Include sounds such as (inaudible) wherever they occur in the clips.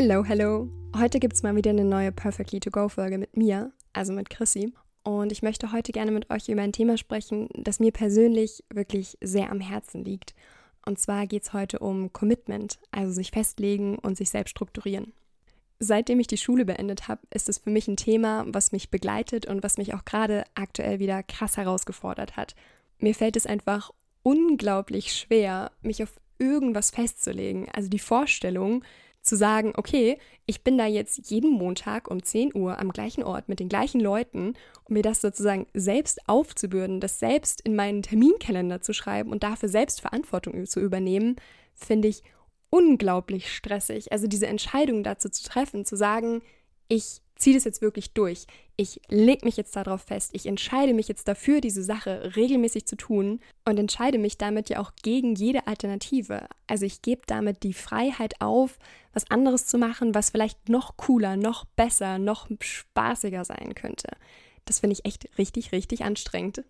Hello, hello. Heute gibt es mal wieder eine neue Perfectly to Go Folge mit mir, also mit Chrissy. Und ich möchte heute gerne mit euch über ein Thema sprechen, das mir persönlich wirklich sehr am Herzen liegt. Und zwar geht es heute um Commitment, also sich festlegen und sich selbst strukturieren. Seitdem ich die Schule beendet habe, ist es für mich ein Thema, was mich begleitet und was mich auch gerade aktuell wieder krass herausgefordert hat. Mir fällt es einfach unglaublich schwer, mich auf irgendwas festzulegen. Also die Vorstellung, zu sagen, okay, ich bin da jetzt jeden Montag um 10 Uhr am gleichen Ort mit den gleichen Leuten, um mir das sozusagen selbst aufzubürden, das selbst in meinen Terminkalender zu schreiben und dafür selbst Verantwortung zu übernehmen, finde ich unglaublich stressig. Also diese Entscheidung dazu zu treffen, zu sagen, ich ziehe das jetzt wirklich durch. Ich lege mich jetzt darauf fest. Ich entscheide mich jetzt dafür, diese Sache regelmäßig zu tun und entscheide mich damit ja auch gegen jede Alternative. Also ich gebe damit die Freiheit auf, was anderes zu machen, was vielleicht noch cooler, noch besser, noch spaßiger sein könnte. Das finde ich echt richtig, richtig anstrengend.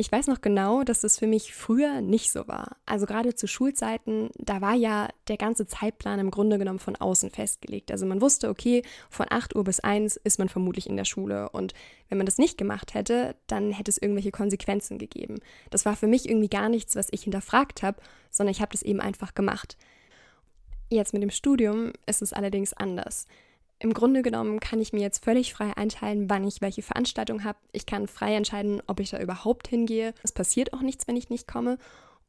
Ich weiß noch genau, dass das für mich früher nicht so war. Also gerade zu Schulzeiten, da war ja der ganze Zeitplan im Grunde genommen von außen festgelegt. Also man wusste, okay, von 8 Uhr bis 1 ist man vermutlich in der Schule. Und wenn man das nicht gemacht hätte, dann hätte es irgendwelche Konsequenzen gegeben. Das war für mich irgendwie gar nichts, was ich hinterfragt habe, sondern ich habe das eben einfach gemacht. Jetzt mit dem Studium ist es allerdings anders. Im Grunde genommen kann ich mir jetzt völlig frei einteilen, wann ich welche Veranstaltung habe. Ich kann frei entscheiden, ob ich da überhaupt hingehe. Es passiert auch nichts, wenn ich nicht komme.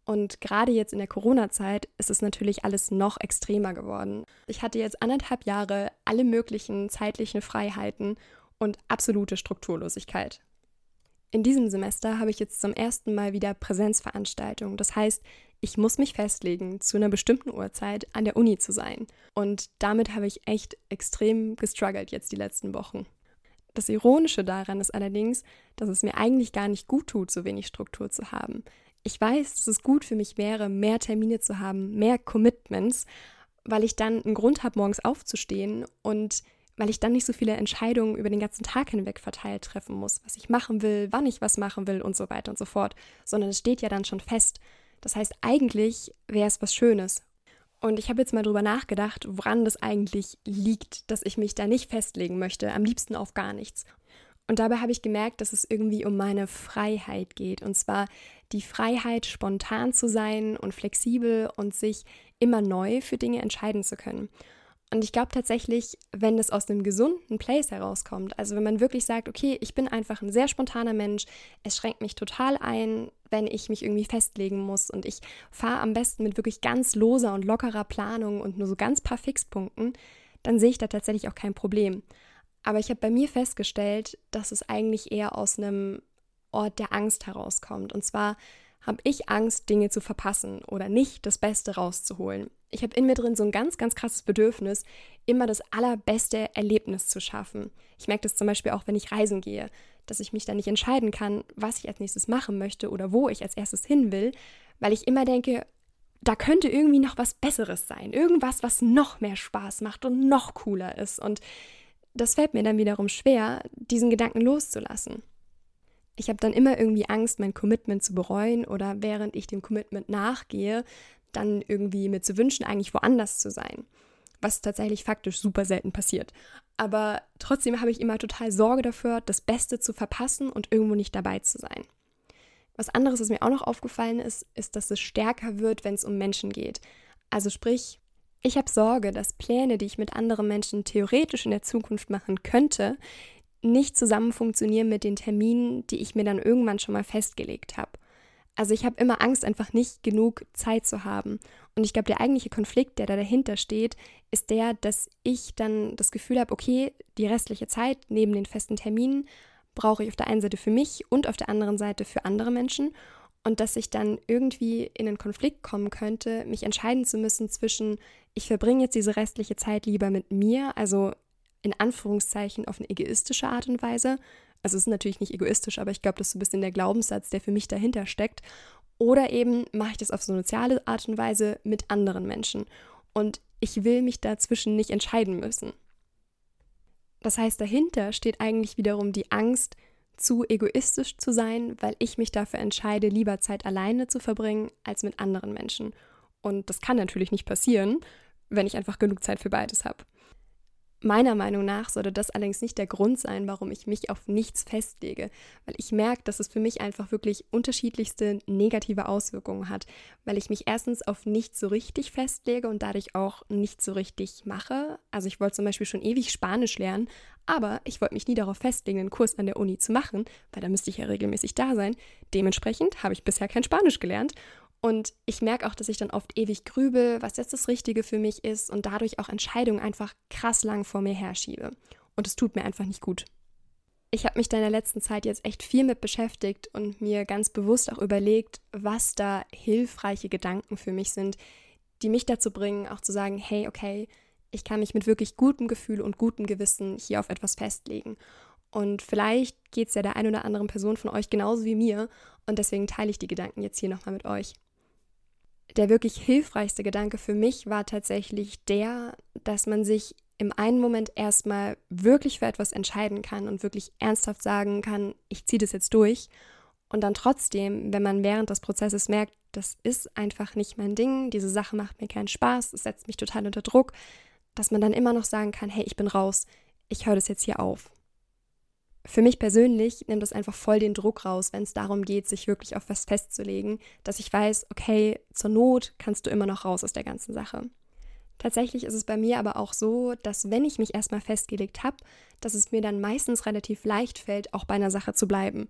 Und gerade jetzt in der Corona-Zeit ist es natürlich alles noch extremer geworden. Ich hatte jetzt anderthalb Jahre alle möglichen zeitlichen Freiheiten und absolute Strukturlosigkeit. In diesem Semester habe ich jetzt zum ersten Mal wieder Präsenzveranstaltungen. Das heißt, ich muss mich festlegen, zu einer bestimmten Uhrzeit an der Uni zu sein. Und damit habe ich echt extrem gestruggelt jetzt die letzten Wochen. Das Ironische daran ist allerdings, dass es mir eigentlich gar nicht gut tut, so wenig Struktur zu haben. Ich weiß, dass es gut für mich wäre, mehr Termine zu haben, mehr Commitments, weil ich dann einen Grund habe, morgens aufzustehen und weil ich dann nicht so viele Entscheidungen über den ganzen Tag hinweg verteilt treffen muss, was ich machen will, wann ich was machen will und so weiter und so fort, sondern es steht ja dann schon fest. Das heißt, eigentlich wäre es was Schönes. Und ich habe jetzt mal drüber nachgedacht, woran das eigentlich liegt, dass ich mich da nicht festlegen möchte, am liebsten auf gar nichts. Und dabei habe ich gemerkt, dass es irgendwie um meine Freiheit geht. Und zwar die Freiheit, spontan zu sein und flexibel und sich immer neu für Dinge entscheiden zu können. Und ich glaube tatsächlich, wenn es aus einem gesunden Place herauskommt, also wenn man wirklich sagt, okay, ich bin einfach ein sehr spontaner Mensch, es schränkt mich total ein, wenn ich mich irgendwie festlegen muss und ich fahre am besten mit wirklich ganz loser und lockerer Planung und nur so ganz paar Fixpunkten, dann sehe ich da tatsächlich auch kein Problem. Aber ich habe bei mir festgestellt, dass es eigentlich eher aus einem Ort der Angst herauskommt. Und zwar habe ich Angst, Dinge zu verpassen oder nicht das Beste rauszuholen. Ich habe in mir drin so ein ganz, ganz krasses Bedürfnis, immer das allerbeste Erlebnis zu schaffen. Ich merke das zum Beispiel auch, wenn ich reisen gehe, dass ich mich dann nicht entscheiden kann, was ich als nächstes machen möchte oder wo ich als erstes hin will, weil ich immer denke, da könnte irgendwie noch was Besseres sein. Irgendwas, was noch mehr Spaß macht und noch cooler ist. Und das fällt mir dann wiederum schwer, diesen Gedanken loszulassen. Ich habe dann immer irgendwie Angst, mein Commitment zu bereuen oder während ich dem Commitment nachgehe, dann irgendwie mir zu wünschen, eigentlich woanders zu sein. Was tatsächlich faktisch super selten passiert. Aber trotzdem habe ich immer total Sorge dafür, das Beste zu verpassen und irgendwo nicht dabei zu sein. Was anderes, was mir auch noch aufgefallen ist, ist, dass es stärker wird, wenn es um Menschen geht. Also sprich, ich habe Sorge, dass Pläne, die ich mit anderen Menschen theoretisch in der Zukunft machen könnte, nicht zusammen funktionieren mit den Terminen, die ich mir dann irgendwann schon mal festgelegt habe. Also ich habe immer Angst, einfach nicht genug Zeit zu haben. Und ich glaube, der eigentliche Konflikt, der da dahinter steht, ist der, dass ich dann das Gefühl habe, okay, die restliche Zeit neben den festen Terminen brauche ich auf der einen Seite für mich und auf der anderen Seite für andere Menschen. Und dass ich dann irgendwie in einen Konflikt kommen könnte, mich entscheiden zu müssen zwischen, ich verbringe jetzt diese restliche Zeit lieber mit mir, also in Anführungszeichen auf eine egoistische Art und Weise, also es ist natürlich nicht egoistisch, aber ich glaube, das ist so ein bisschen der Glaubenssatz, der für mich dahinter steckt. Oder eben mache ich das auf so eine soziale Art und Weise mit anderen Menschen. Und ich will mich dazwischen nicht entscheiden müssen. Das heißt, dahinter steht eigentlich wiederum die Angst, zu egoistisch zu sein, weil ich mich dafür entscheide, lieber Zeit alleine zu verbringen als mit anderen Menschen. Und das kann natürlich nicht passieren, wenn ich einfach genug Zeit für beides habe. Meiner Meinung nach sollte das allerdings nicht der Grund sein, warum ich mich auf nichts festlege, weil ich merke, dass es für mich einfach wirklich unterschiedlichste negative Auswirkungen hat, weil ich mich erstens auf nichts so richtig festlege und dadurch auch nicht so richtig mache. Also ich wollte zum Beispiel schon ewig Spanisch lernen, aber ich wollte mich nie darauf festlegen, einen Kurs an der Uni zu machen, weil da müsste ich ja regelmäßig da sein. Dementsprechend habe ich bisher kein Spanisch gelernt und ich merke auch, dass ich dann oft ewig grübel, was jetzt das Richtige für mich ist und dadurch auch Entscheidungen einfach krass lang vor mir herschiebe. Und es tut mir einfach nicht gut. Ich habe mich da in der letzten Zeit jetzt echt viel mit beschäftigt und mir ganz bewusst auch überlegt, was da hilfreiche Gedanken für mich sind, die mich dazu bringen, auch zu sagen, hey, okay, ich kann mich mit wirklich gutem Gefühl und gutem Gewissen hier auf etwas festlegen. Und vielleicht geht es ja der ein oder anderen Person von euch genauso wie mir und deswegen teile ich die Gedanken jetzt hier nochmal mit euch der wirklich hilfreichste Gedanke für mich war tatsächlich der, dass man sich im einen Moment erstmal wirklich für etwas entscheiden kann und wirklich ernsthaft sagen kann, ich ziehe das jetzt durch. Und dann trotzdem, wenn man während des Prozesses merkt, das ist einfach nicht mein Ding, diese Sache macht mir keinen Spaß, es setzt mich total unter Druck, dass man dann immer noch sagen kann, hey, ich bin raus, ich höre das jetzt hier auf für mich persönlich nimmt es einfach voll den Druck raus, wenn es darum geht, sich wirklich auf was festzulegen, dass ich weiß, okay, zur Not kannst du immer noch raus aus der ganzen Sache. Tatsächlich ist es bei mir aber auch so, dass wenn ich mich erstmal festgelegt habe, dass es mir dann meistens relativ leicht fällt, auch bei einer Sache zu bleiben.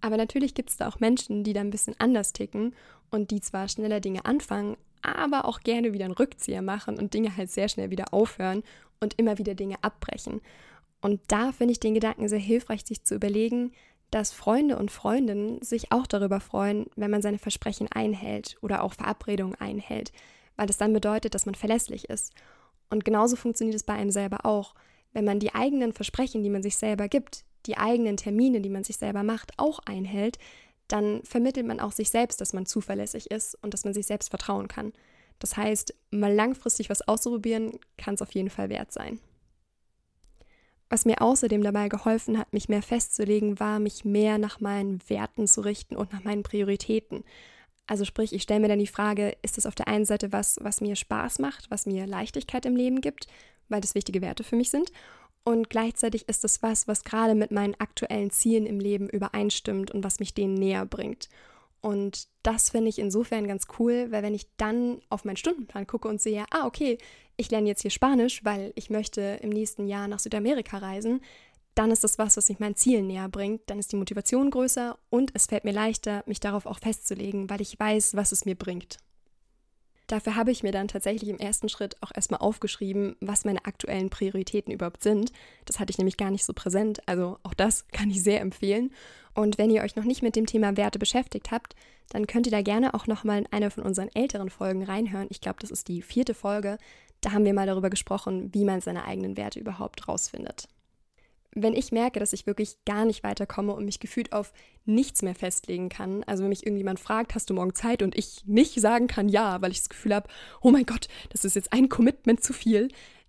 Aber natürlich gibt es da auch Menschen, die da ein bisschen anders ticken und die zwar schneller Dinge anfangen, aber auch gerne wieder einen Rückzieher machen und Dinge halt sehr schnell wieder aufhören und immer wieder Dinge abbrechen. Und da finde ich den Gedanken sehr hilfreich, sich zu überlegen, dass Freunde und Freundinnen sich auch darüber freuen, wenn man seine Versprechen einhält oder auch Verabredungen einhält, weil das dann bedeutet, dass man verlässlich ist. Und genauso funktioniert es bei einem selber auch. Wenn man die eigenen Versprechen, die man sich selber gibt, die eigenen Termine, die man sich selber macht, auch einhält, dann vermittelt man auch sich selbst, dass man zuverlässig ist und dass man sich selbst vertrauen kann. Das heißt, mal langfristig was auszuprobieren, kann es auf jeden Fall wert sein. Was mir außerdem dabei geholfen hat, mich mehr festzulegen, war, mich mehr nach meinen Werten zu richten und nach meinen Prioritäten. Also sprich, ich stelle mir dann die Frage, ist das auf der einen Seite was, was mir Spaß macht, was mir Leichtigkeit im Leben gibt, weil das wichtige Werte für mich sind. Und gleichzeitig ist das was, was gerade mit meinen aktuellen Zielen im Leben übereinstimmt und was mich denen näher bringt. Und das finde ich insofern ganz cool, weil wenn ich dann auf meinen Stundenplan gucke und sehe, ah, okay, ich lerne jetzt hier Spanisch, weil ich möchte im nächsten Jahr nach Südamerika reisen, dann ist das was, was mich meinen Zielen näher bringt. Dann ist die Motivation größer und es fällt mir leichter, mich darauf auch festzulegen, weil ich weiß, was es mir bringt. Dafür habe ich mir dann tatsächlich im ersten Schritt auch erstmal aufgeschrieben, was meine aktuellen Prioritäten überhaupt sind. Das hatte ich nämlich gar nicht so präsent, also auch das (laughs) kann ich sehr empfehlen. Und wenn ihr euch noch nicht mit dem Thema Werte beschäftigt habt, dann könnt ihr da gerne auch nochmal in eine von unseren älteren Folgen reinhören. Ich glaube, das ist die vierte Folge. Da haben wir mal darüber gesprochen, wie man seine eigenen Werte überhaupt rausfindet wenn ich merke, dass ich wirklich gar nicht weiterkomme und mich gefühlt auf nichts mehr festlegen kann, also wenn mich irgendjemand fragt, hast du morgen Zeit und ich nicht sagen kann ja, weil ich das Gefühl habe, oh mein Gott, das ist jetzt ein Commitment zu viel,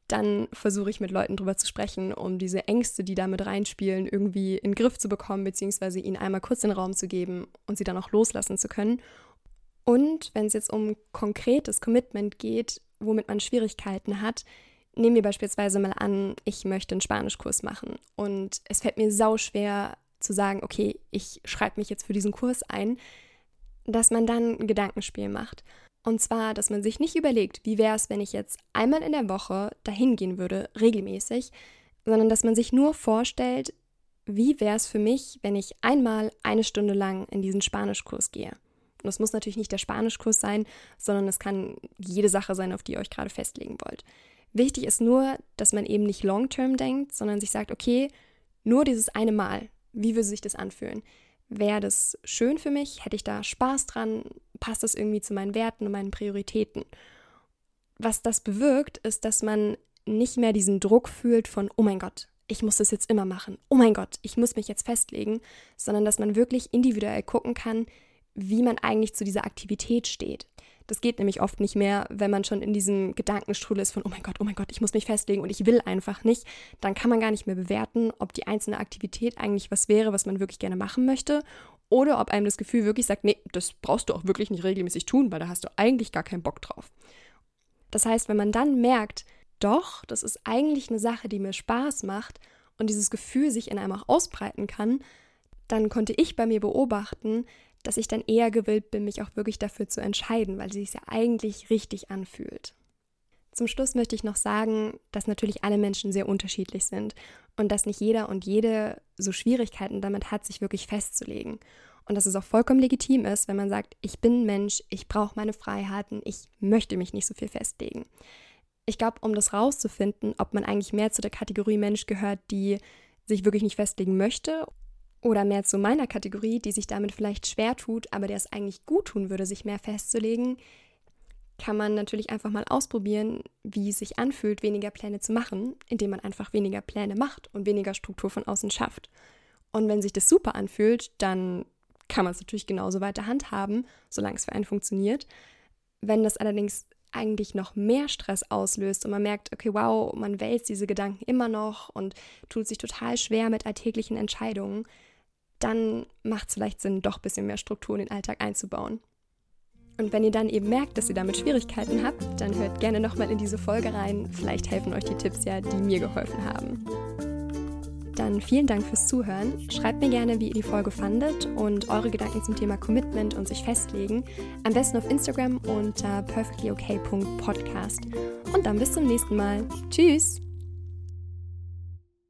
dann versuche ich mit Leuten drüber zu sprechen, um diese Ängste, die da mit reinspielen, irgendwie in den Griff zu bekommen, beziehungsweise ihnen einmal kurz den Raum zu geben und sie dann auch loslassen zu können. Und wenn es jetzt um konkretes Commitment geht, womit man Schwierigkeiten hat, nehmen wir beispielsweise mal an, ich möchte einen Spanischkurs machen und es fällt mir sau schwer zu sagen, okay, ich schreibe mich jetzt für diesen Kurs ein, dass man dann ein Gedankenspiel macht. Und zwar, dass man sich nicht überlegt, wie wäre es, wenn ich jetzt einmal in der Woche dahin gehen würde, regelmäßig, sondern dass man sich nur vorstellt, wie wäre es für mich, wenn ich einmal eine Stunde lang in diesen Spanischkurs gehe. Und das muss natürlich nicht der Spanischkurs sein, sondern es kann jede Sache sein, auf die ihr euch gerade festlegen wollt. Wichtig ist nur, dass man eben nicht long-term denkt, sondern sich sagt, okay, nur dieses eine Mal, wie würde sich das anfühlen? Wäre das schön für mich? Hätte ich da Spaß dran? Passt das irgendwie zu meinen Werten und meinen Prioritäten? Was das bewirkt, ist, dass man nicht mehr diesen Druck fühlt von, oh mein Gott, ich muss das jetzt immer machen. Oh mein Gott, ich muss mich jetzt festlegen, sondern dass man wirklich individuell gucken kann, wie man eigentlich zu dieser Aktivität steht. Das geht nämlich oft nicht mehr, wenn man schon in diesem Gedankenstrudel ist von, oh mein Gott, oh mein Gott, ich muss mich festlegen und ich will einfach nicht. Dann kann man gar nicht mehr bewerten, ob die einzelne Aktivität eigentlich was wäre, was man wirklich gerne machen möchte. Oder ob einem das Gefühl wirklich sagt, nee, das brauchst du auch wirklich nicht regelmäßig tun, weil da hast du eigentlich gar keinen Bock drauf. Das heißt, wenn man dann merkt, doch, das ist eigentlich eine Sache, die mir Spaß macht und dieses Gefühl sich in einem auch ausbreiten kann, dann konnte ich bei mir beobachten, dass ich dann eher gewillt bin, mich auch wirklich dafür zu entscheiden, weil sie sich ja eigentlich richtig anfühlt. Zum Schluss möchte ich noch sagen, dass natürlich alle Menschen sehr unterschiedlich sind und dass nicht jeder und jede so Schwierigkeiten damit hat, sich wirklich festzulegen. Und dass es auch vollkommen legitim ist, wenn man sagt, ich bin Mensch, ich brauche meine Freiheiten, ich möchte mich nicht so viel festlegen. Ich glaube, um das rauszufinden, ob man eigentlich mehr zu der Kategorie Mensch gehört, die sich wirklich nicht festlegen möchte, oder mehr zu meiner Kategorie, die sich damit vielleicht schwer tut, aber der es eigentlich gut tun würde, sich mehr festzulegen, kann man natürlich einfach mal ausprobieren, wie es sich anfühlt, weniger Pläne zu machen, indem man einfach weniger Pläne macht und weniger Struktur von außen schafft. Und wenn sich das super anfühlt, dann kann man es natürlich genauso weiter handhaben, solange es für einen funktioniert. Wenn das allerdings eigentlich noch mehr Stress auslöst und man merkt, okay, wow, man wälzt diese Gedanken immer noch und tut sich total schwer mit alltäglichen Entscheidungen, dann macht es vielleicht Sinn, doch ein bisschen mehr Struktur in den Alltag einzubauen. Und wenn ihr dann eben merkt, dass ihr damit Schwierigkeiten habt, dann hört gerne nochmal in diese Folge rein. Vielleicht helfen euch die Tipps ja, die mir geholfen haben. Dann vielen Dank fürs Zuhören. Schreibt mir gerne, wie ihr die Folge fandet und eure Gedanken zum Thema Commitment und sich festlegen. Am besten auf Instagram unter perfectlyok.podcast. Und dann bis zum nächsten Mal. Tschüss!